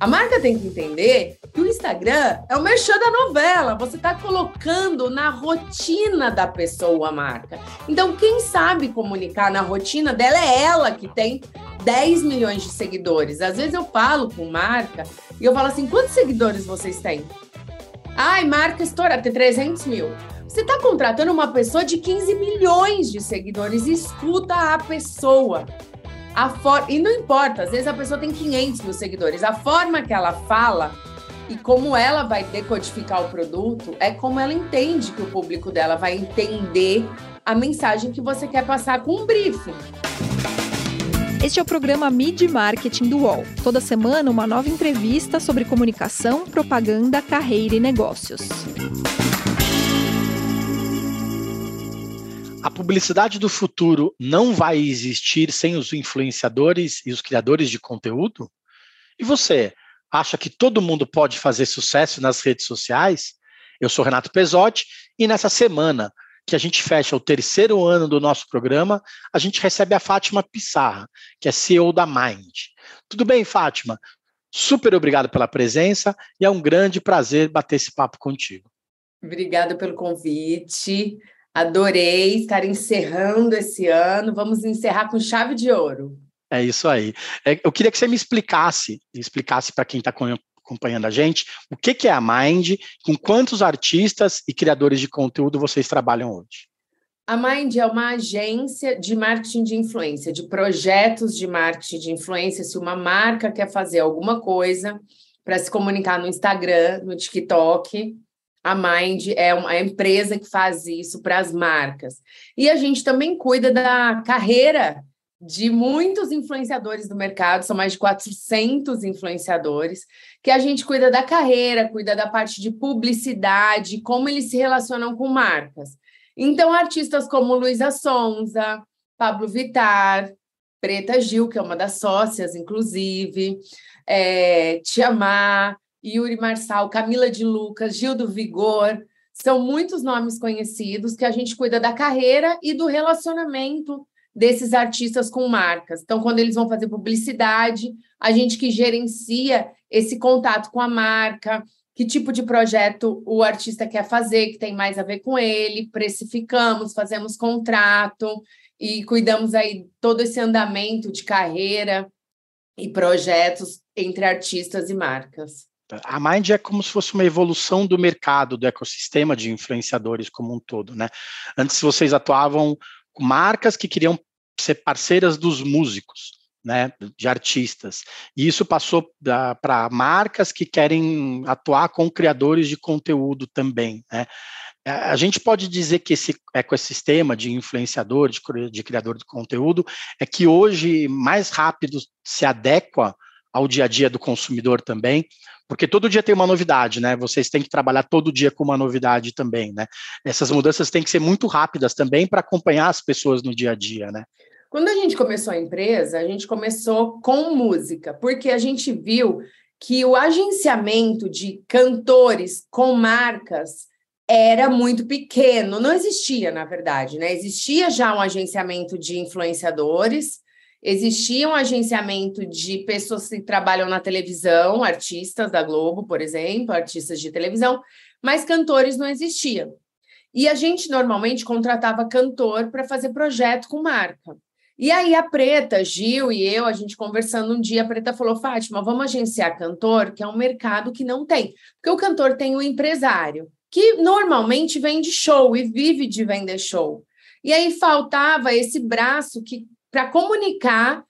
A marca tem que entender que o Instagram é o merchan da novela. Você está colocando na rotina da pessoa a marca. Então, quem sabe comunicar na rotina dela é ela que tem 10 milhões de seguidores. Às vezes eu falo com marca e eu falo assim: quantos seguidores vocês têm? Ai, marca estoura, tem 300 mil. Você está contratando uma pessoa de 15 milhões de seguidores. Escuta a pessoa. A for... E não importa, às vezes a pessoa tem 500 mil seguidores. A forma que ela fala e como ela vai decodificar o produto é como ela entende que o público dela vai entender a mensagem que você quer passar com um briefing. Este é o programa Mid Marketing do UOL. Toda semana, uma nova entrevista sobre comunicação, propaganda, carreira e negócios. A publicidade do futuro não vai existir sem os influenciadores e os criadores de conteúdo? E você, acha que todo mundo pode fazer sucesso nas redes sociais? Eu sou Renato Pesotti e nessa semana que a gente fecha o terceiro ano do nosso programa, a gente recebe a Fátima Pissarra, que é CEO da Mind. Tudo bem, Fátima? Super obrigado pela presença e é um grande prazer bater esse papo contigo. Obrigada pelo convite. Adorei estar encerrando esse ano. Vamos encerrar com chave de ouro. É isso aí. É, eu queria que você me explicasse, explicasse para quem está acompanhando a gente, o que, que é a Mind, com quantos artistas e criadores de conteúdo vocês trabalham hoje. A Mind é uma agência de marketing de influência, de projetos de marketing de influência. Se uma marca quer fazer alguma coisa para se comunicar no Instagram, no TikTok, a Mind é uma empresa que faz isso para as marcas. E a gente também cuida da carreira de muitos influenciadores do mercado, são mais de 400 influenciadores, que a gente cuida da carreira, cuida da parte de publicidade, como eles se relacionam com marcas. Então, artistas como Luísa Sonza, Pablo Vitar, Preta Gil, que é uma das sócias, inclusive, é, Tiamar, Yuri Marçal, Camila de Lucas, Gil do Vigor, são muitos nomes conhecidos que a gente cuida da carreira e do relacionamento desses artistas com marcas. Então, quando eles vão fazer publicidade, a gente que gerencia esse contato com a marca, que tipo de projeto o artista quer fazer, que tem mais a ver com ele, precificamos, fazemos contrato e cuidamos aí todo esse andamento de carreira e projetos entre artistas e marcas. A Mind é como se fosse uma evolução do mercado, do ecossistema de influenciadores como um todo, né? Antes vocês atuavam com marcas que queriam ser parceiras dos músicos, né, de artistas. E isso passou para marcas que querem atuar com criadores de conteúdo também, né? A gente pode dizer que esse ecossistema de influenciador, de, de criador de conteúdo, é que hoje mais rápido se adequa ao dia a dia do consumidor também, porque todo dia tem uma novidade, né? Vocês têm que trabalhar todo dia com uma novidade também, né? Essas mudanças têm que ser muito rápidas também para acompanhar as pessoas no dia a dia, né? Quando a gente começou a empresa, a gente começou com música, porque a gente viu que o agenciamento de cantores com marcas era muito pequeno, não existia, na verdade, né? Existia já um agenciamento de influenciadores, Existia um agenciamento de pessoas que trabalham na televisão, artistas da Globo, por exemplo, artistas de televisão, mas cantores não existiam. E a gente normalmente contratava cantor para fazer projeto com marca. E aí a Preta, Gil e eu, a gente conversando um dia, a Preta falou: Fátima, vamos agenciar cantor, que é um mercado que não tem. Porque o cantor tem o empresário, que normalmente vende show e vive de vender show. E aí faltava esse braço que para comunicar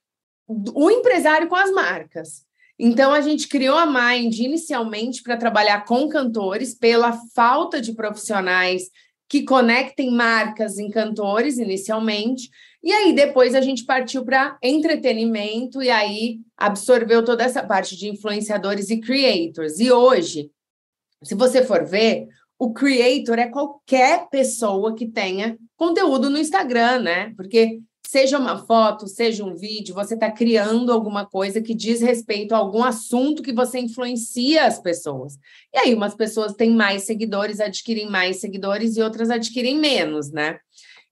o empresário com as marcas. Então, a gente criou a Mind inicialmente para trabalhar com cantores, pela falta de profissionais que conectem marcas em cantores inicialmente. E aí, depois, a gente partiu para entretenimento e aí absorveu toda essa parte de influenciadores e creators. E hoje, se você for ver, o creator é qualquer pessoa que tenha conteúdo no Instagram, né? Porque seja uma foto, seja um vídeo, você está criando alguma coisa que diz respeito a algum assunto que você influencia as pessoas. E aí, umas pessoas têm mais seguidores, adquirem mais seguidores e outras adquirem menos, né?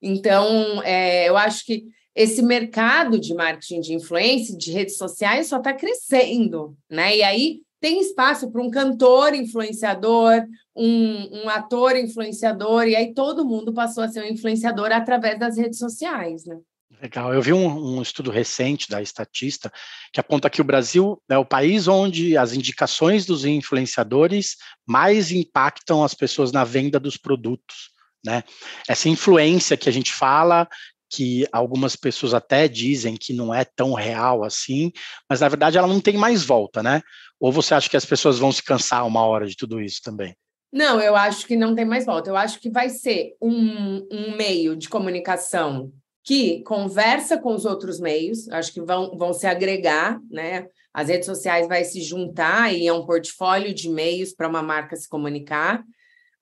Então, é, eu acho que esse mercado de marketing de influência, de redes sociais, só está crescendo, né? E aí tem espaço para um cantor influenciador, um, um, ator influenciador, e aí todo mundo passou a ser um influenciador através das redes sociais, né? Legal. Eu vi um, um, estudo recente da Estatista que aponta que o Brasil é o país onde as indicações dos influenciadores mais impactam as pessoas na venda dos produtos. Né? Essa influência que a gente fala, que algumas pessoas até dizem que não é tão real assim, mas na verdade ela não tem mais volta, né? Ou você acha que as pessoas vão se cansar uma hora de tudo isso também? Não, eu acho que não tem mais volta. Eu acho que vai ser um, um meio de comunicação que conversa com os outros meios, acho que vão, vão se agregar, né? As redes sociais vai se juntar e é um portfólio de meios para uma marca se comunicar,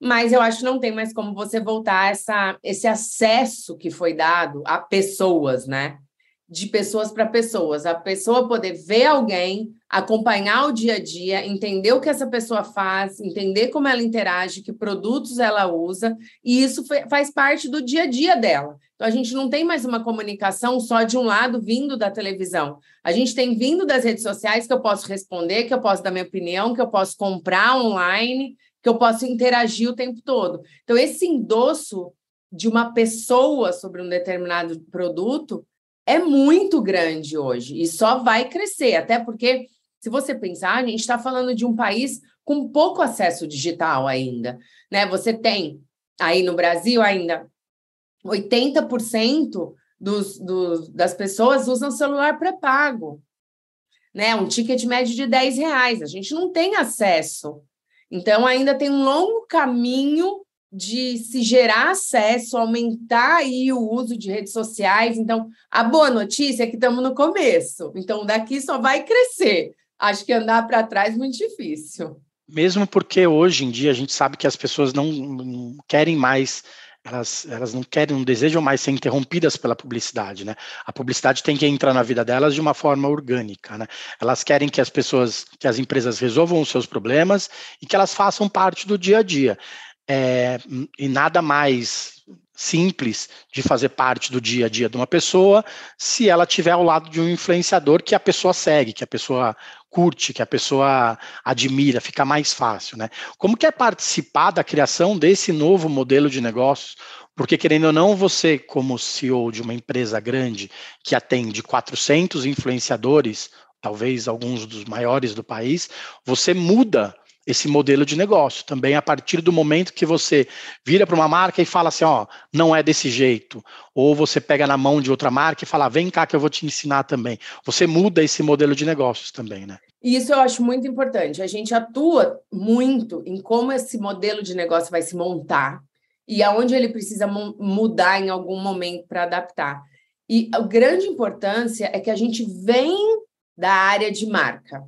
mas eu acho que não tem mais como você voltar essa, esse acesso que foi dado a pessoas, né? De pessoas para pessoas, a pessoa poder ver alguém, acompanhar o dia a dia, entender o que essa pessoa faz, entender como ela interage, que produtos ela usa, e isso faz parte do dia a dia dela. Então, a gente não tem mais uma comunicação só de um lado vindo da televisão. A gente tem vindo das redes sociais que eu posso responder, que eu posso dar minha opinião, que eu posso comprar online, que eu posso interagir o tempo todo. Então, esse endosso de uma pessoa sobre um determinado produto é muito grande hoje e só vai crescer, até porque, se você pensar, a gente está falando de um país com pouco acesso digital ainda. Né? Você tem aí no Brasil ainda 80% dos, dos, das pessoas usam celular pré-pago. Né? Um ticket médio de 10 reais. A gente não tem acesso. Então, ainda tem um longo caminho de se gerar acesso, aumentar aí o uso de redes sociais. Então, a boa notícia é que estamos no começo. Então, daqui só vai crescer. Acho que andar para trás é muito difícil. Mesmo porque hoje em dia a gente sabe que as pessoas não, não querem mais elas, elas não querem, não desejam mais ser interrompidas pela publicidade, né? A publicidade tem que entrar na vida delas de uma forma orgânica, né? Elas querem que as pessoas, que as empresas resolvam os seus problemas e que elas façam parte do dia a dia. É, e nada mais simples de fazer parte do dia a dia de uma pessoa se ela tiver ao lado de um influenciador que a pessoa segue, que a pessoa curte, que a pessoa admira, fica mais fácil, né? Como que é participar da criação desse novo modelo de negócios? Porque querendo ou não, você como CEO de uma empresa grande que atende 400 influenciadores, talvez alguns dos maiores do país, você muda esse modelo de negócio. Também a partir do momento que você vira para uma marca e fala assim, ó, não é desse jeito, ou você pega na mão de outra marca e fala, vem cá que eu vou te ensinar também. Você muda esse modelo de negócios também, né? Isso eu acho muito importante. A gente atua muito em como esse modelo de negócio vai se montar e aonde ele precisa mudar em algum momento para adaptar. E a grande importância é que a gente vem da área de marca.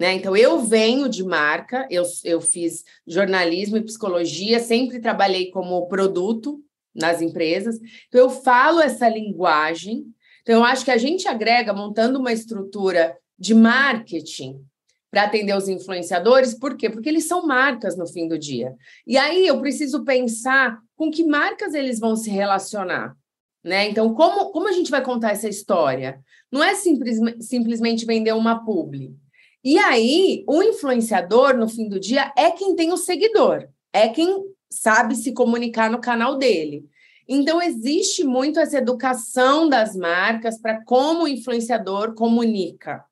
Né? Então, eu venho de marca, eu, eu fiz jornalismo e psicologia, sempre trabalhei como produto nas empresas, então eu falo essa linguagem. Então, eu acho que a gente agrega montando uma estrutura de marketing para atender os influenciadores, por quê? Porque eles são marcas no fim do dia. E aí eu preciso pensar com que marcas eles vão se relacionar. Né? Então, como, como a gente vai contar essa história? Não é simples, simplesmente vender uma publi. E aí, o influenciador, no fim do dia, é quem tem o seguidor, é quem sabe se comunicar no canal dele. Então, existe muito essa educação das marcas para como o influenciador comunica.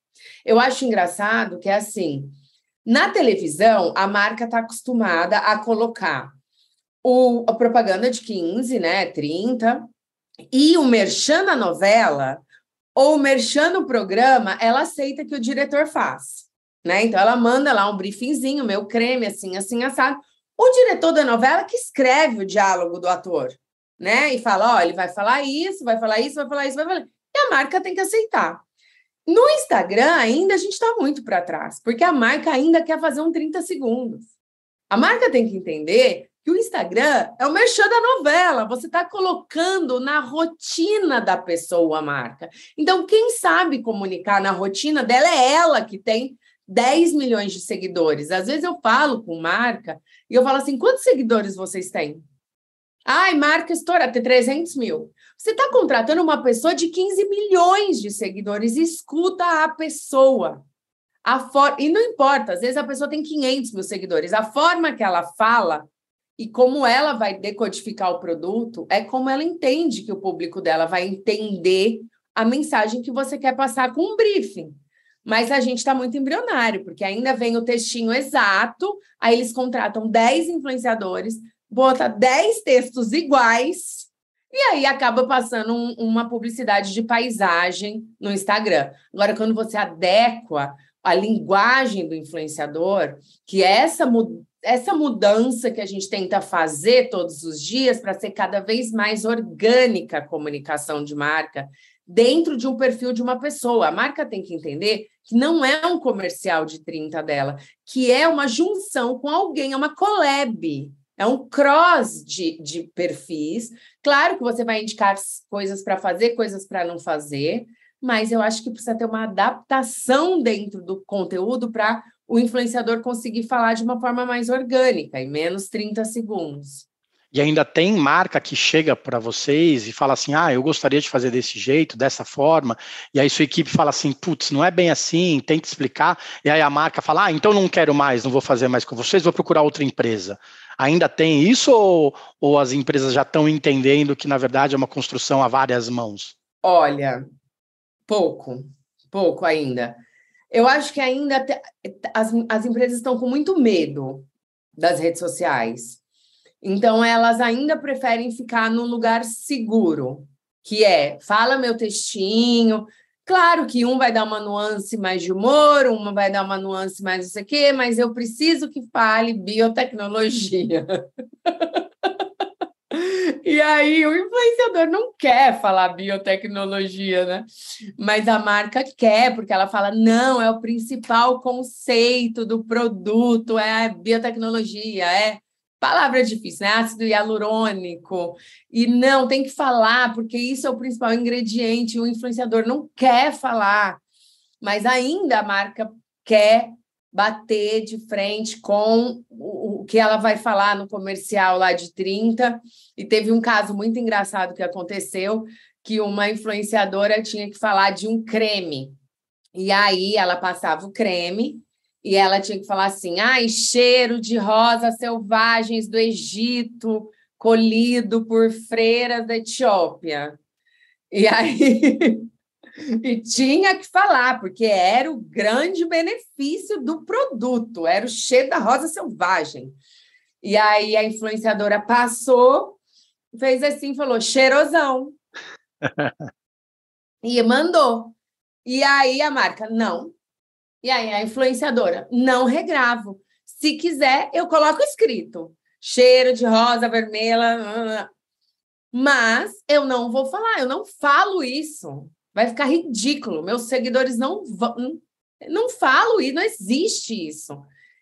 Eu acho engraçado que é assim: na televisão, a marca está acostumada a colocar o, a propaganda de 15, né, 30, e o merchan na novela ou merchando o programa, ela aceita que o diretor faz, né? Então ela manda lá um briefingzinho, meu creme, assim, assim, assado. O diretor da novela que escreve o diálogo do ator, né? E fala, ó, ele vai falar isso, vai falar isso, vai falar isso, vai falar. E a marca tem que aceitar. No Instagram, ainda a gente está muito para trás, porque a marca ainda quer fazer um 30 segundos. A marca tem que entender que o Instagram é o merchan da novela, você está colocando na rotina da pessoa a marca. Então, quem sabe comunicar na rotina dela é ela que tem 10 milhões de seguidores. Às vezes eu falo com marca e eu falo assim: quantos seguidores vocês têm? Ai, marca estoura, tem 300 mil. Você está contratando uma pessoa de 15 milhões de seguidores, escuta a pessoa. A for... E não importa, às vezes a pessoa tem 500 mil seguidores. A forma que ela fala e como ela vai decodificar o produto é como ela entende que o público dela vai entender a mensagem que você quer passar com um briefing. Mas a gente está muito embrionário, porque ainda vem o textinho exato, aí eles contratam 10 influenciadores, bota 10 textos iguais, e aí acaba passando um, uma publicidade de paisagem no Instagram. Agora, quando você adequa a linguagem do influenciador, que é essa, essa mudança que a gente tenta fazer todos os dias para ser cada vez mais orgânica a comunicação de marca dentro de um perfil de uma pessoa. A marca tem que entender que não é um comercial de 30 dela, que é uma junção com alguém, é uma collab. É um cross de, de perfis. Claro que você vai indicar coisas para fazer, coisas para não fazer, mas eu acho que precisa ter uma adaptação dentro do conteúdo para o influenciador conseguir falar de uma forma mais orgânica, em menos 30 segundos. E ainda tem marca que chega para vocês e fala assim: ah, eu gostaria de fazer desse jeito, dessa forma. E aí sua equipe fala assim: putz, não é bem assim, tem que explicar. E aí a marca fala: ah, então não quero mais, não vou fazer mais com vocês, vou procurar outra empresa. Ainda tem isso ou, ou as empresas já estão entendendo que, na verdade, é uma construção a várias mãos? Olha, pouco, pouco ainda. Eu acho que ainda te, as, as empresas estão com muito medo das redes sociais. Então, elas ainda preferem ficar no lugar seguro, que é fala meu textinho. Claro que um vai dar uma nuance mais de humor, uma vai dar uma nuance mais não sei o quê, mas eu preciso que fale biotecnologia. E aí o influenciador não quer falar biotecnologia, né? Mas a marca quer, porque ela fala: não, é o principal conceito do produto, é a biotecnologia, é palavra difícil, né? Ácido hialurônico. E não, tem que falar, porque isso é o principal ingrediente. O influenciador não quer falar, mas ainda a marca quer bater de frente com que ela vai falar no comercial lá de 30. E teve um caso muito engraçado que aconteceu, que uma influenciadora tinha que falar de um creme. E aí ela passava o creme e ela tinha que falar assim: ai, cheiro de rosas selvagens do Egito, colhido por freiras da Etiópia. E aí e tinha que falar, porque era o grande benefício do produto, era o cheiro da rosa selvagem. E aí a influenciadora passou, fez assim, falou: cheirosão. e mandou. E aí a marca, não, e aí a influenciadora, não regravo. Se quiser, eu coloco escrito. Cheiro de rosa, vermelha. Mas eu não vou falar, eu não falo isso. Vai ficar ridículo. Meus seguidores não vão. Não falo e não existe isso.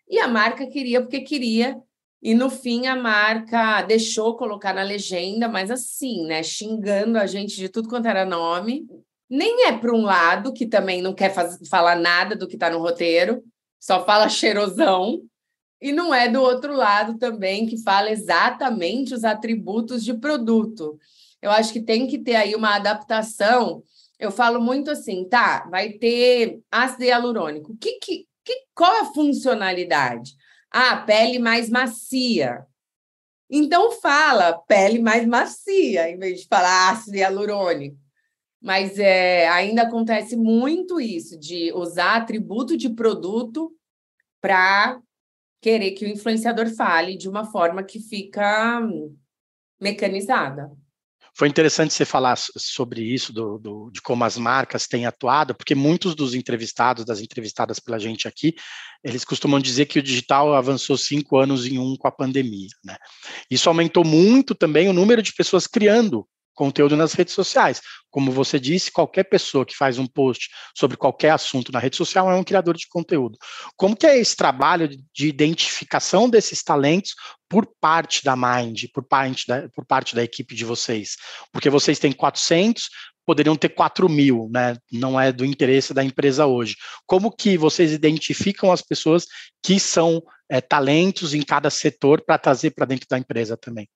E a marca queria porque queria. E no fim a marca deixou colocar na legenda, mas assim, né? Xingando a gente de tudo quanto era nome nem é para um lado, que também não quer faz, falar nada do que está no roteiro, só fala cheirosão, e não é do outro lado também, que fala exatamente os atributos de produto. Eu acho que tem que ter aí uma adaptação. Eu falo muito assim, tá, vai ter ácido hialurônico. Que, que, que, qual a funcionalidade? Ah, pele mais macia. Então fala pele mais macia, em vez de falar ácido hialurônico. Mas é, ainda acontece muito isso, de usar atributo de produto para querer que o influenciador fale de uma forma que fica mecanizada. Foi interessante você falar sobre isso, do, do, de como as marcas têm atuado, porque muitos dos entrevistados, das entrevistadas pela gente aqui, eles costumam dizer que o digital avançou cinco anos em um com a pandemia. Né? Isso aumentou muito também o número de pessoas criando conteúdo nas redes sociais. Como você disse, qualquer pessoa que faz um post sobre qualquer assunto na rede social é um criador de conteúdo. Como que é esse trabalho de identificação desses talentos por parte da Mind, por parte da, por parte da equipe de vocês? Porque vocês têm 400, poderiam ter 4 mil, né? Não é do interesse da empresa hoje. Como que vocês identificam as pessoas que são é, talentos em cada setor para trazer para dentro da empresa também?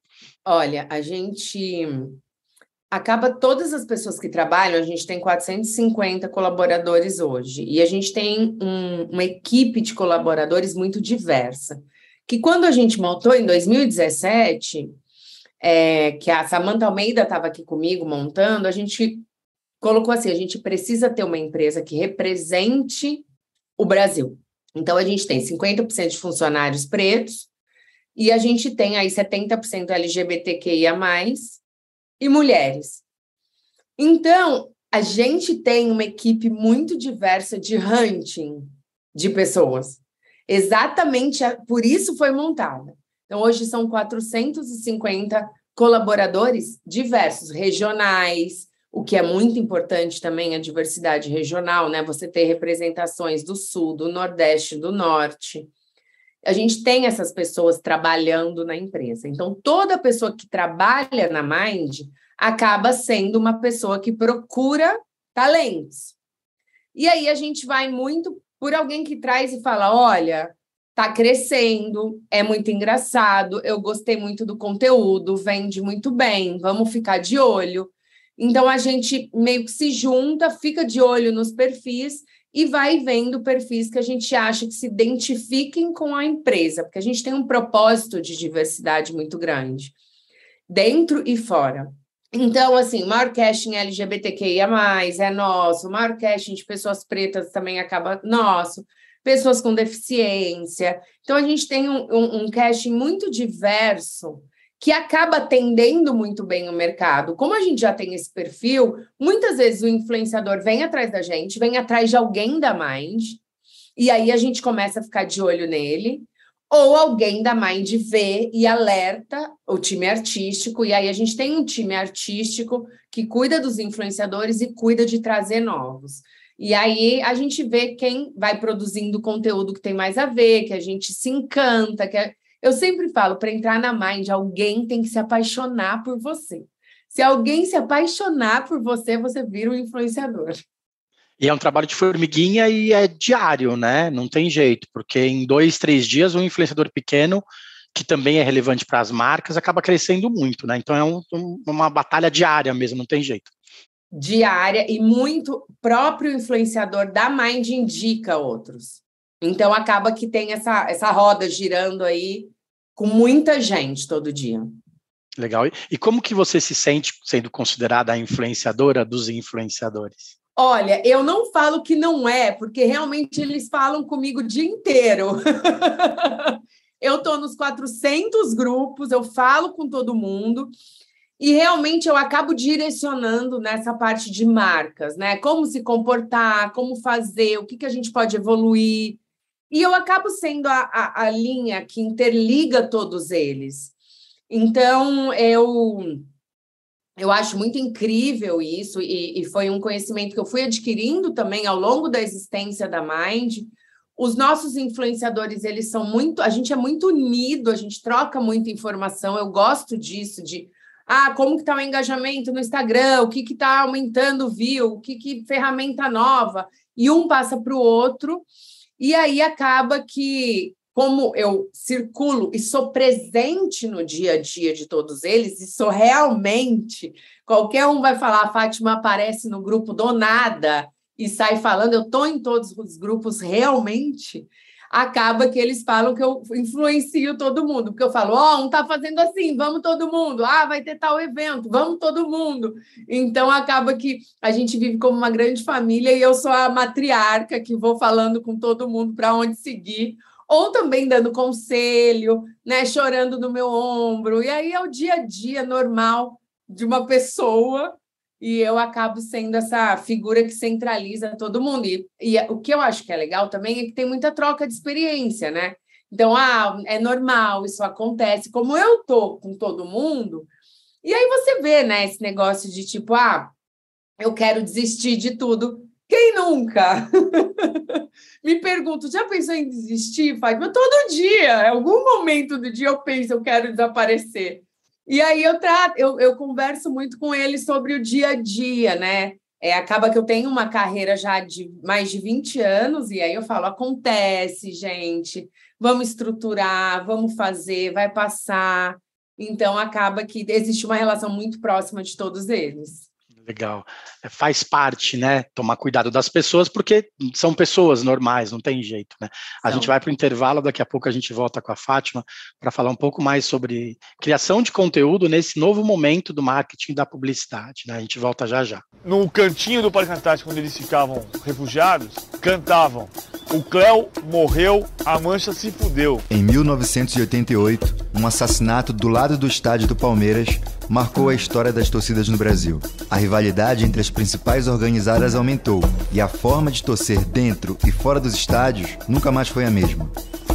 Olha, a gente acaba todas as pessoas que trabalham, a gente tem 450 colaboradores hoje, e a gente tem um, uma equipe de colaboradores muito diversa. Que quando a gente montou em 2017, é, que a Samanta Almeida estava aqui comigo montando, a gente colocou assim: a gente precisa ter uma empresa que represente o Brasil. Então, a gente tem 50% de funcionários pretos e a gente tem aí 70% LGBTQIA, e mulheres. Então, a gente tem uma equipe muito diversa de hunting de pessoas. Exatamente por isso foi montada. Então, hoje são 450 colaboradores diversos, regionais, o que é muito importante também a diversidade regional, né? Você ter representações do sul, do nordeste, do norte. A gente tem essas pessoas trabalhando na empresa. Então, toda pessoa que trabalha na Mind acaba sendo uma pessoa que procura talentos. E aí a gente vai muito por alguém que traz e fala: olha, tá crescendo, é muito engraçado, eu gostei muito do conteúdo, vende muito bem, vamos ficar de olho. Então a gente meio que se junta, fica de olho nos perfis e vai vendo perfis que a gente acha que se identifiquem com a empresa, porque a gente tem um propósito de diversidade muito grande, dentro e fora. Então, assim, o maior casting LGBTQIA, é nosso, o maior casting de pessoas pretas também acaba nosso, pessoas com deficiência. Então, a gente tem um, um, um casting muito diverso que acaba atendendo muito bem o mercado. Como a gente já tem esse perfil, muitas vezes o influenciador vem atrás da gente, vem atrás de alguém da Mind, e aí a gente começa a ficar de olho nele, ou alguém da Mind vê e alerta o time artístico, e aí a gente tem um time artístico que cuida dos influenciadores e cuida de trazer novos. E aí a gente vê quem vai produzindo conteúdo que tem mais a ver, que a gente se encanta, que é eu sempre falo, para entrar na Mind, alguém tem que se apaixonar por você. Se alguém se apaixonar por você, você vira um influenciador. E é um trabalho de formiguinha e é diário, né? Não tem jeito, porque em dois, três dias, um influenciador pequeno, que também é relevante para as marcas, acaba crescendo muito, né? Então é um, um, uma batalha diária mesmo, não tem jeito. Diária e muito próprio influenciador da Mind indica outros. Então acaba que tem essa, essa roda girando aí com muita gente todo dia. Legal. E como que você se sente sendo considerada a influenciadora dos influenciadores? Olha, eu não falo que não é, porque realmente eles falam comigo o dia inteiro. eu estou nos 400 grupos, eu falo com todo mundo e realmente eu acabo direcionando nessa parte de marcas, né? Como se comportar, como fazer, o que, que a gente pode evoluir. E eu acabo sendo a, a, a linha que interliga todos eles. Então, eu eu acho muito incrível isso, e, e, foi um conhecimento que eu fui adquirindo também ao longo da existência da Mind. Os nossos influenciadores, eles são muito. A gente é muito unido, a gente troca muita informação. Eu gosto disso, de ah, como que está o engajamento no Instagram, o que está aumentando o view, o que, que ferramenta nova, e um passa para o outro. E aí acaba que, como eu circulo e sou presente no dia a dia de todos eles, e sou realmente, qualquer um vai falar, a Fátima aparece no grupo do nada e sai falando, eu estou em todos os grupos realmente acaba que eles falam que eu influencio todo mundo, porque eu falo, ó, oh, um tá fazendo assim, vamos todo mundo, ah, vai ter tal evento, vamos todo mundo. Então acaba que a gente vive como uma grande família e eu sou a matriarca que vou falando com todo mundo para onde seguir, ou também dando conselho, né, chorando no meu ombro. E aí é o dia a dia normal de uma pessoa e eu acabo sendo essa figura que centraliza todo mundo. E, e, o que eu acho que é legal também é que tem muita troca de experiência, né? Então, ah, é normal, isso acontece. Como eu tô com todo mundo, e aí você vê, né, esse negócio de tipo, ah, eu quero desistir de tudo. Quem nunca? Me pergunto, já pensou em desistir, Fátima? Todo dia, em algum momento do dia eu penso, eu quero desaparecer. E aí eu trato, eu, eu converso muito com ele sobre o dia a dia, né? É, acaba que eu tenho uma carreira já de mais de 20 anos, e aí eu falo: acontece, gente, vamos estruturar, vamos fazer, vai passar. Então acaba que existe uma relação muito próxima de todos eles. Legal. É, faz parte, né? Tomar cuidado das pessoas, porque são pessoas normais, não tem jeito, né? A então. gente vai para o intervalo, daqui a pouco a gente volta com a Fátima para falar um pouco mais sobre criação de conteúdo nesse novo momento do marketing da publicidade, né? A gente volta já já. No cantinho do Parque Antártico, quando eles ficavam refugiados, cantavam o Cléo morreu, a mancha se fudeu. Em 1988, um assassinato do lado do estádio do Palmeiras marcou a história das torcidas no Brasil. A rivalidade entre as principais organizadas aumentou e a forma de torcer dentro e fora dos estádios nunca mais foi a mesma.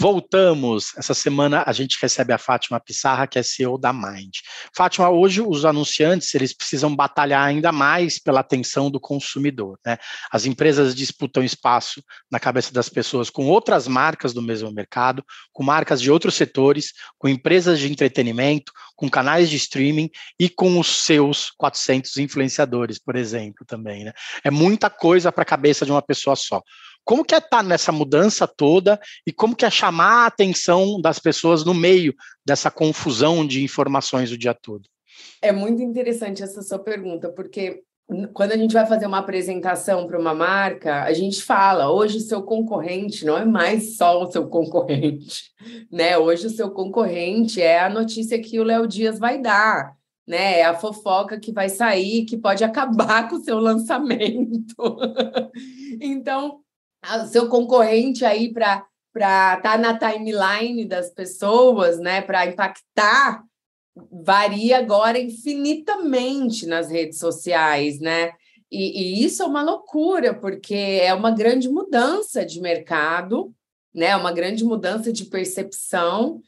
Voltamos. Essa semana a gente recebe a Fátima Pissarra, que é CEO da Mind. Fátima, hoje os anunciantes eles precisam batalhar ainda mais pela atenção do consumidor. Né? As empresas disputam espaço na cabeça das pessoas com outras marcas do mesmo mercado, com marcas de outros setores, com empresas de entretenimento, com canais de streaming e com os seus 400 influenciadores, por exemplo, também. Né? É muita coisa para a cabeça de uma pessoa só. Como que é estar tá nessa mudança toda e como que é chamar a atenção das pessoas no meio dessa confusão de informações o dia todo? É muito interessante essa sua pergunta, porque quando a gente vai fazer uma apresentação para uma marca, a gente fala, hoje o seu concorrente não é mais só o seu concorrente, né? Hoje o seu concorrente é a notícia que o Léo Dias vai dar, né? É a fofoca que vai sair, que pode acabar com o seu lançamento. então, seu concorrente aí para estar tá na timeline das pessoas, né, para impactar, varia agora infinitamente nas redes sociais, né? E, e, isso é uma loucura, porque é uma grande mudança de mercado, né? Uma grande mudança de percepção,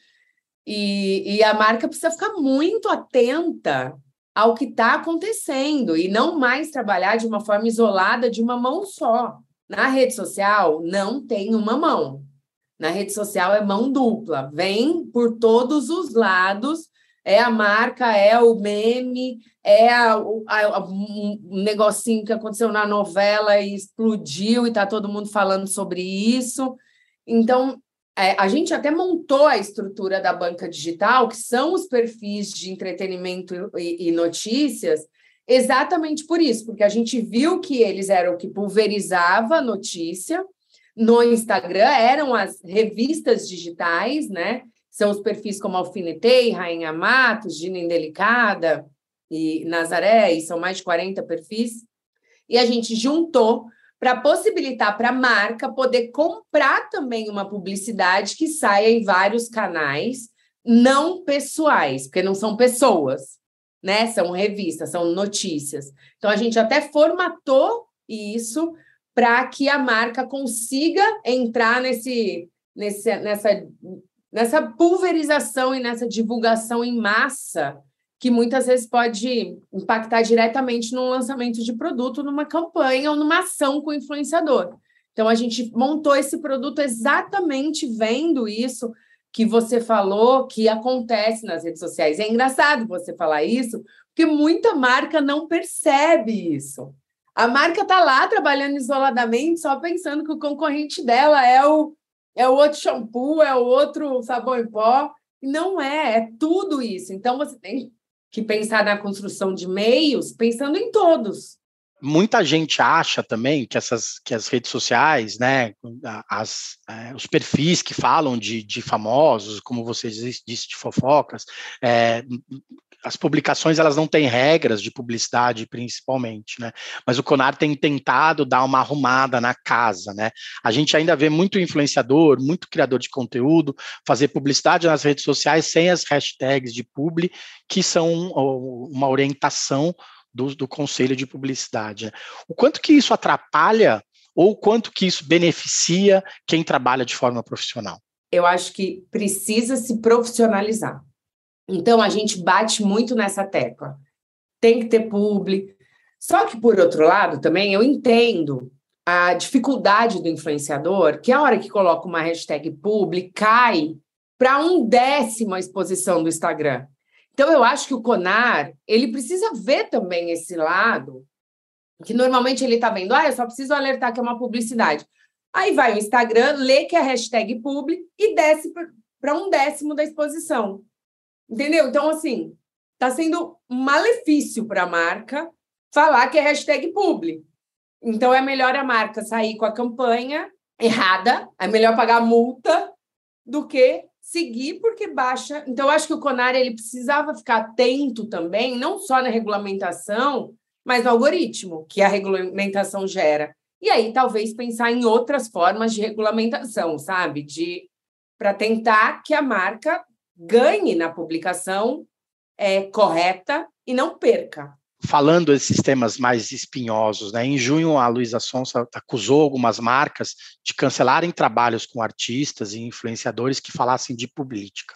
e, e a marca precisa ficar muito atenta ao que está acontecendo e não mais trabalhar de uma forma isolada de uma mão só. Na rede social, não tem uma mão. Na rede social é mão dupla, vem por todos os lados. É a marca, é o meme, é a, a, um negocinho que aconteceu na novela e explodiu e está todo mundo falando sobre isso. Então, é, a gente até montou a estrutura da banca digital, que são os perfis de entretenimento e, e notícias, Exatamente por isso, porque a gente viu que eles eram o que pulverizava a notícia. No Instagram eram as revistas digitais, né? São os perfis como Alfinetei, Rainha Matos, Gina Indelicada e Nazaré, e são mais de 40 perfis. E a gente juntou para possibilitar para a marca poder comprar também uma publicidade que saia em vários canais não pessoais, porque não são pessoas né? São revistas, são notícias. Então a gente até formatou isso para que a marca consiga entrar nesse, nesse, nessa, nessa pulverização e nessa divulgação em massa que muitas vezes pode impactar diretamente no lançamento de produto, numa campanha ou numa ação com o influenciador. Então a gente montou esse produto exatamente vendo isso, que você falou que acontece nas redes sociais. É engraçado você falar isso, porque muita marca não percebe isso. A marca está lá trabalhando isoladamente, só pensando que o concorrente dela é o, é o outro shampoo, é o outro sabão em pó. Não é, é tudo isso. Então você tem que pensar na construção de meios pensando em todos muita gente acha também que essas que as redes sociais, né, as, é, os perfis que falam de, de famosos, como você disse, de fofocas, é, as publicações elas não têm regras de publicidade principalmente, né? Mas o Conar tem tentado dar uma arrumada na casa, né? A gente ainda vê muito influenciador, muito criador de conteúdo fazer publicidade nas redes sociais sem as hashtags de publi, que são uma orientação do, do Conselho de Publicidade. Né? O quanto que isso atrapalha ou quanto que isso beneficia quem trabalha de forma profissional? Eu acho que precisa se profissionalizar. Então a gente bate muito nessa tecla. Tem que ter publi. Só que, por outro lado, também eu entendo a dificuldade do influenciador, que a hora que coloca uma hashtag publi, cai para um décimo a exposição do Instagram. Então, eu acho que o Conar, ele precisa ver também esse lado, que normalmente ele está vendo, ah, eu só preciso alertar que é uma publicidade. Aí vai o Instagram, lê que é hashtag publi e desce para um décimo da exposição. Entendeu? Então, assim, está sendo um malefício para a marca falar que é hashtag publi. Então, é melhor a marca sair com a campanha errada, é melhor pagar multa do que seguir porque baixa. Então, acho que o Conar ele precisava ficar atento também, não só na regulamentação, mas no algoritmo que a regulamentação gera. E aí, talvez pensar em outras formas de regulamentação, sabe? De para tentar que a marca ganhe na publicação é, correta e não perca falando desses temas mais espinhosos, né? Em junho, a Luísa Sonsa acusou algumas marcas de cancelarem trabalhos com artistas e influenciadores que falassem de política.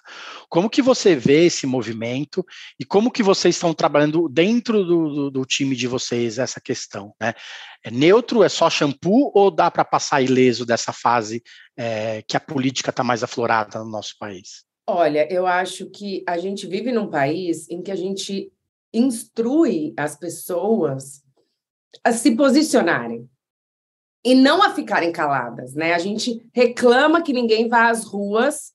Como que você vê esse movimento e como que vocês estão trabalhando dentro do, do, do time de vocês essa questão, né? É neutro, é só shampoo ou dá para passar ileso dessa fase é, que a política está mais aflorada no nosso país? Olha, eu acho que a gente vive num país em que a gente instrui as pessoas a se posicionarem e não a ficarem caladas, né? A gente reclama que ninguém vá às ruas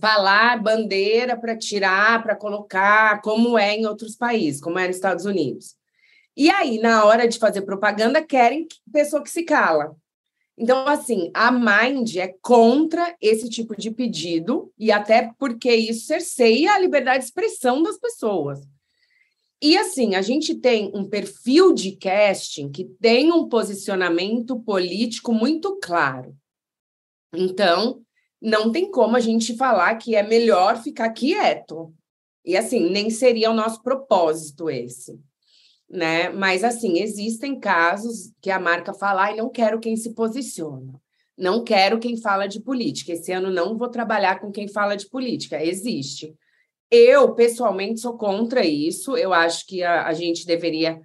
falar bandeira para tirar, para colocar, como é em outros países, como é nos Estados Unidos. E aí, na hora de fazer propaganda, querem pessoa que se cala. Então, assim, a Mind é contra esse tipo de pedido, e até porque isso cerceia a liberdade de expressão das pessoas. E assim, a gente tem um perfil de casting que tem um posicionamento político muito claro. Então, não tem como a gente falar que é melhor ficar quieto. E assim, nem seria o nosso propósito esse. Né? Mas assim, existem casos que a marca fala, e não quero quem se posiciona. Não quero quem fala de política. Esse ano não vou trabalhar com quem fala de política. Existe. Eu, pessoalmente, sou contra isso. Eu acho que a, a gente deveria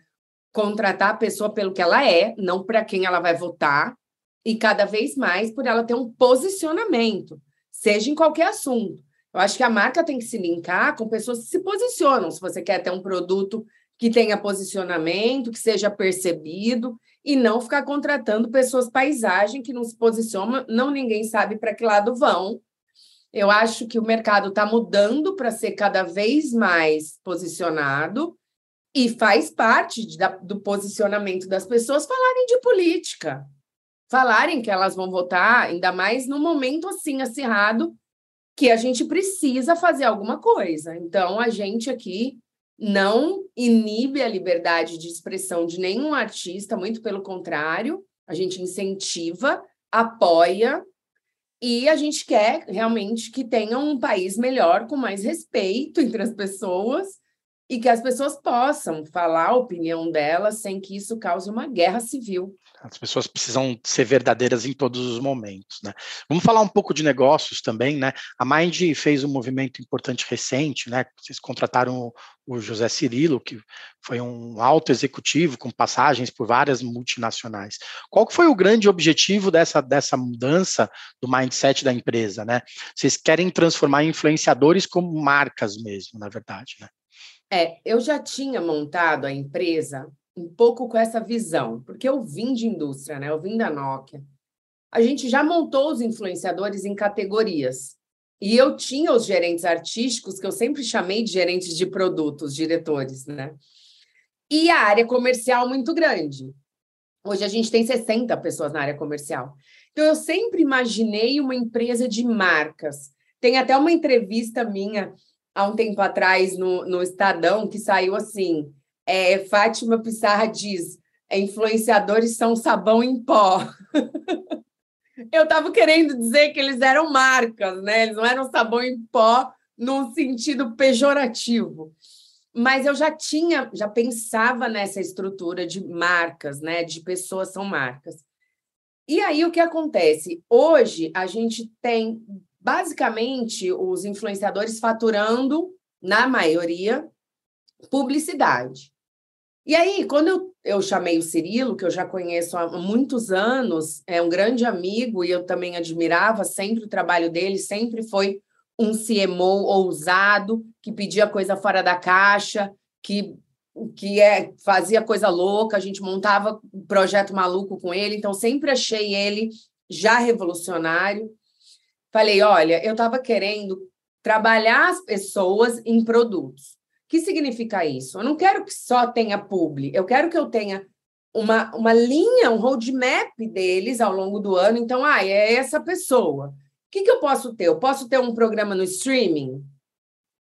contratar a pessoa pelo que ela é, não para quem ela vai votar, e cada vez mais por ela ter um posicionamento, seja em qualquer assunto. Eu acho que a marca tem que se linkar com pessoas que se posicionam. Se você quer ter um produto que tenha posicionamento, que seja percebido, e não ficar contratando pessoas paisagem que não se posicionam, não ninguém sabe para que lado vão, eu acho que o mercado está mudando para ser cada vez mais posicionado e faz parte de, da, do posicionamento das pessoas falarem de política, falarem que elas vão votar, ainda mais no momento assim acirrado que a gente precisa fazer alguma coisa. Então, a gente aqui não inibe a liberdade de expressão de nenhum artista, muito pelo contrário, a gente incentiva, apoia e a gente quer realmente que tenha um país melhor, com mais respeito entre as pessoas e que as pessoas possam falar a opinião delas sem que isso cause uma guerra civil. As pessoas precisam ser verdadeiras em todos os momentos, né? Vamos falar um pouco de negócios também, né? A Mind fez um movimento importante recente, né? Vocês contrataram o José Cirilo, que foi um alto executivo com passagens por várias multinacionais. Qual foi o grande objetivo dessa, dessa mudança do mindset da empresa, né? Vocês querem transformar influenciadores como marcas mesmo, na verdade, né? É, eu já tinha montado a empresa um pouco com essa visão, porque eu vim de indústria, né? Eu vim da Nokia. A gente já montou os influenciadores em categorias. E eu tinha os gerentes artísticos, que eu sempre chamei de gerentes de produtos, diretores, né? E a área comercial muito grande. Hoje a gente tem 60 pessoas na área comercial. Então eu sempre imaginei uma empresa de marcas. Tem até uma entrevista minha há um tempo atrás no, no Estadão que saiu assim: é, Fátima Pissarra diz: influenciadores são sabão em pó. Eu estava querendo dizer que eles eram marcas, né? Eles não eram sabão em pó num sentido pejorativo. Mas eu já tinha, já pensava nessa estrutura de marcas, né? De pessoas são marcas. E aí o que acontece? Hoje a gente tem basicamente os influenciadores faturando na maioria, publicidade. E aí, quando eu, eu chamei o Cirilo, que eu já conheço há muitos anos, é um grande amigo e eu também admirava sempre o trabalho dele, sempre foi um CMO ousado, que pedia coisa fora da caixa, que, que é, fazia coisa louca, a gente montava um projeto maluco com ele, então sempre achei ele já revolucionário. Falei, olha, eu estava querendo trabalhar as pessoas em produtos que significa isso? Eu não quero que só tenha publi, eu quero que eu tenha uma, uma linha, um roadmap deles ao longo do ano. Então, ah, é essa pessoa. O que, que eu posso ter? Eu posso ter um programa no streaming?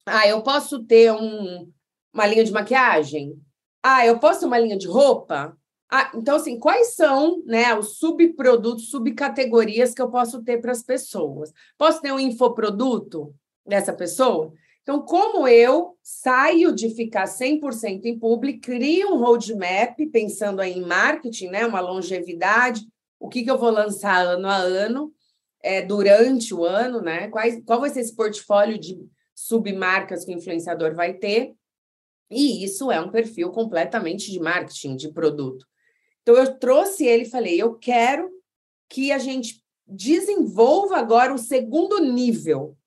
Ah, eu posso ter um, uma linha de maquiagem? Ah, eu posso ter uma linha de roupa? Ah, então, assim, quais são né, os subprodutos, subcategorias que eu posso ter para as pessoas? Posso ter um infoproduto dessa pessoa? Então, como eu saio de ficar 100% em público, crio um roadmap, pensando aí em marketing, né, uma longevidade, o que, que eu vou lançar ano a ano, é, durante o ano, né? Quais, qual vai ser esse portfólio de submarcas que o influenciador vai ter? E isso é um perfil completamente de marketing, de produto. Então, eu trouxe ele e falei: eu quero que a gente desenvolva agora o segundo nível.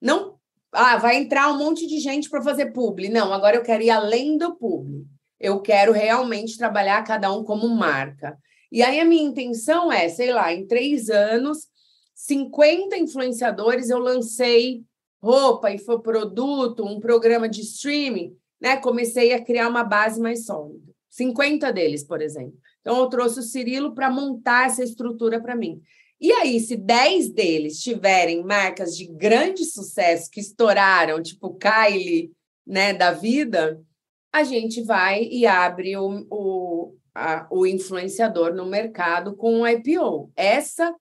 Não ah, vai entrar um monte de gente para fazer publi. Não, agora eu quero ir além do publi. Eu quero realmente trabalhar cada um como marca. E aí a minha intenção é, sei lá, em três anos, 50 influenciadores eu lancei roupa, infoproduto, um programa de streaming, né? Comecei a criar uma base mais sólida. 50 deles, por exemplo. Então, eu trouxe o Cirilo para montar essa estrutura para mim. E aí, se 10 deles tiverem marcas de grande sucesso que estouraram, tipo Kylie, né, da vida, a gente vai e abre o, o, a, o influenciador no mercado com um IPO. Essa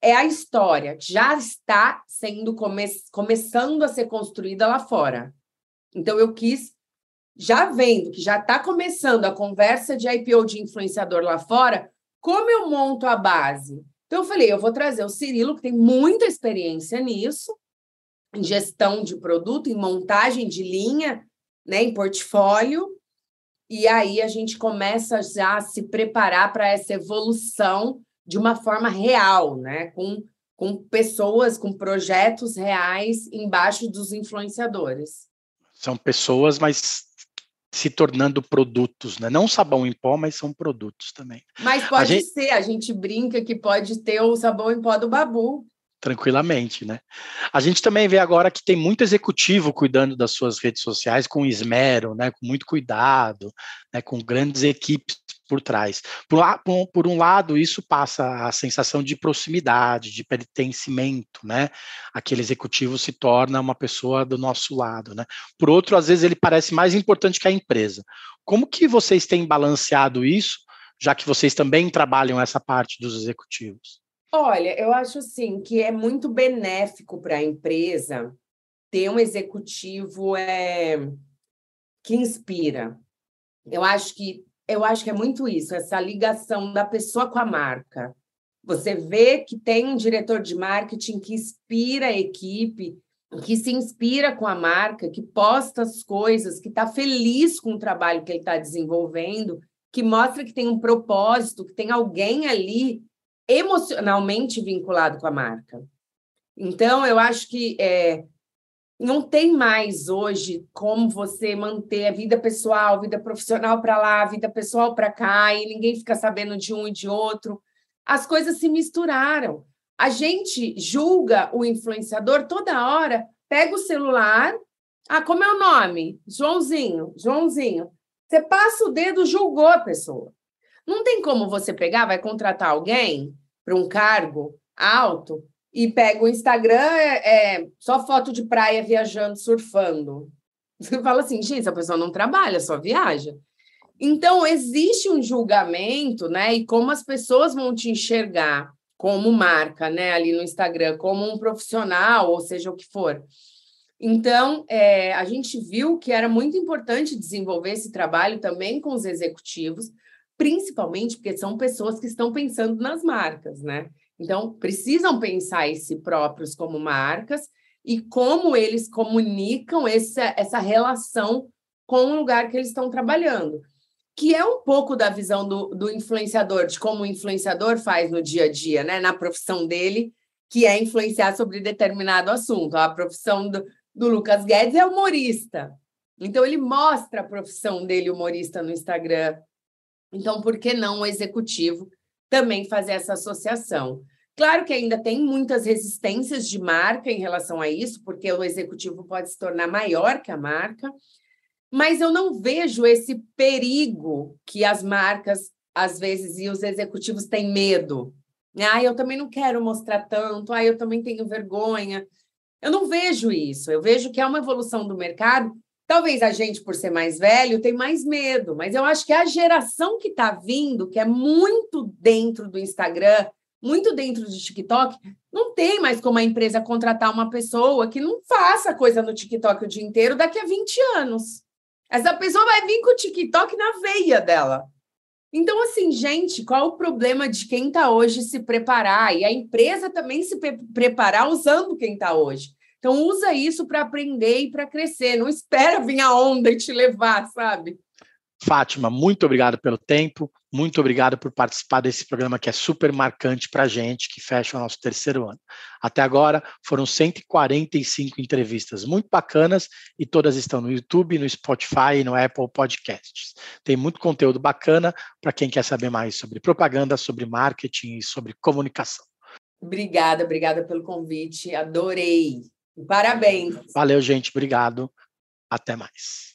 é a história que já está sendo come, começando a ser construída lá fora. Então, eu quis, já vendo que já está começando a conversa de IPO de influenciador lá fora, como eu monto a base? Então, eu falei, eu vou trazer o Cirilo, que tem muita experiência nisso, em gestão de produto, em montagem de linha, né, em portfólio, e aí a gente começa já a se preparar para essa evolução de uma forma real, né, com, com pessoas, com projetos reais embaixo dos influenciadores. São pessoas, mas se tornando produtos, né? Não sabão em pó, mas são produtos também. Mas pode a gente... ser, a gente brinca que pode ter o sabão em pó do Babu. Tranquilamente, né? A gente também vê agora que tem muito executivo cuidando das suas redes sociais com esmero, né? Com muito cuidado, né? Com grandes equipes por trás. Por, por, por, um lado, isso passa a sensação de proximidade, de pertencimento, né? Aquele executivo se torna uma pessoa do nosso lado, né? Por outro, às vezes ele parece mais importante que a empresa. Como que vocês têm balanceado isso, já que vocês também trabalham essa parte dos executivos? Olha, eu acho assim que é muito benéfico para a empresa ter um executivo é, que inspira. Eu acho que eu acho que é muito isso, essa ligação da pessoa com a marca. Você vê que tem um diretor de marketing que inspira a equipe, que se inspira com a marca, que posta as coisas, que está feliz com o trabalho que ele está desenvolvendo, que mostra que tem um propósito, que tem alguém ali emocionalmente vinculado com a marca. Então, eu acho que é, não tem mais hoje como você manter a vida pessoal, vida profissional para lá, vida pessoal para cá, e ninguém fica sabendo de um e de outro. As coisas se misturaram. A gente julga o influenciador toda hora, pega o celular. Ah, como é o nome? Joãozinho, Joãozinho. Você passa o dedo, julgou a pessoa. Não tem como você pegar, vai contratar alguém para um cargo alto, e pega o Instagram, é, é, só foto de praia viajando, surfando. Você fala assim, gente, essa pessoa não trabalha, só viaja. Então, existe um julgamento, né? E como as pessoas vão te enxergar como marca, né? Ali no Instagram, como um profissional, ou seja, o que for. Então, é, a gente viu que era muito importante desenvolver esse trabalho também com os executivos, principalmente porque são pessoas que estão pensando nas marcas, né? Então, precisam pensar em si próprios como marcas, e como eles comunicam essa, essa relação com o lugar que eles estão trabalhando. Que é um pouco da visão do, do influenciador, de como o influenciador faz no dia a dia, né? na profissão dele, que é influenciar sobre determinado assunto. A profissão do, do Lucas Guedes é humorista. Então, ele mostra a profissão dele, humorista, no Instagram. Então, por que não o executivo também fazer essa associação? Claro que ainda tem muitas resistências de marca em relação a isso, porque o executivo pode se tornar maior que a marca, mas eu não vejo esse perigo que as marcas, às vezes, e os executivos têm medo. Ah, eu também não quero mostrar tanto, ah, eu também tenho vergonha. Eu não vejo isso, eu vejo que é uma evolução do mercado. Talvez a gente, por ser mais velho, tem mais medo, mas eu acho que a geração que está vindo, que é muito dentro do Instagram, muito dentro de TikTok, não tem mais como a empresa contratar uma pessoa que não faça coisa no TikTok o dia inteiro daqui a 20 anos. Essa pessoa vai vir com o TikTok na veia dela. Então, assim, gente, qual o problema de quem está hoje se preparar? E a empresa também se pre preparar usando quem está hoje. Então, usa isso para aprender e para crescer. Não espera vir a onda e te levar, sabe? Fátima, muito obrigado pelo tempo, muito obrigado por participar desse programa que é super marcante para a gente, que fecha o nosso terceiro ano. Até agora foram 145 entrevistas muito bacanas e todas estão no YouTube, no Spotify e no Apple Podcasts. Tem muito conteúdo bacana para quem quer saber mais sobre propaganda, sobre marketing e sobre comunicação. Obrigada, obrigada pelo convite, adorei. Parabéns. Valeu, gente, obrigado. Até mais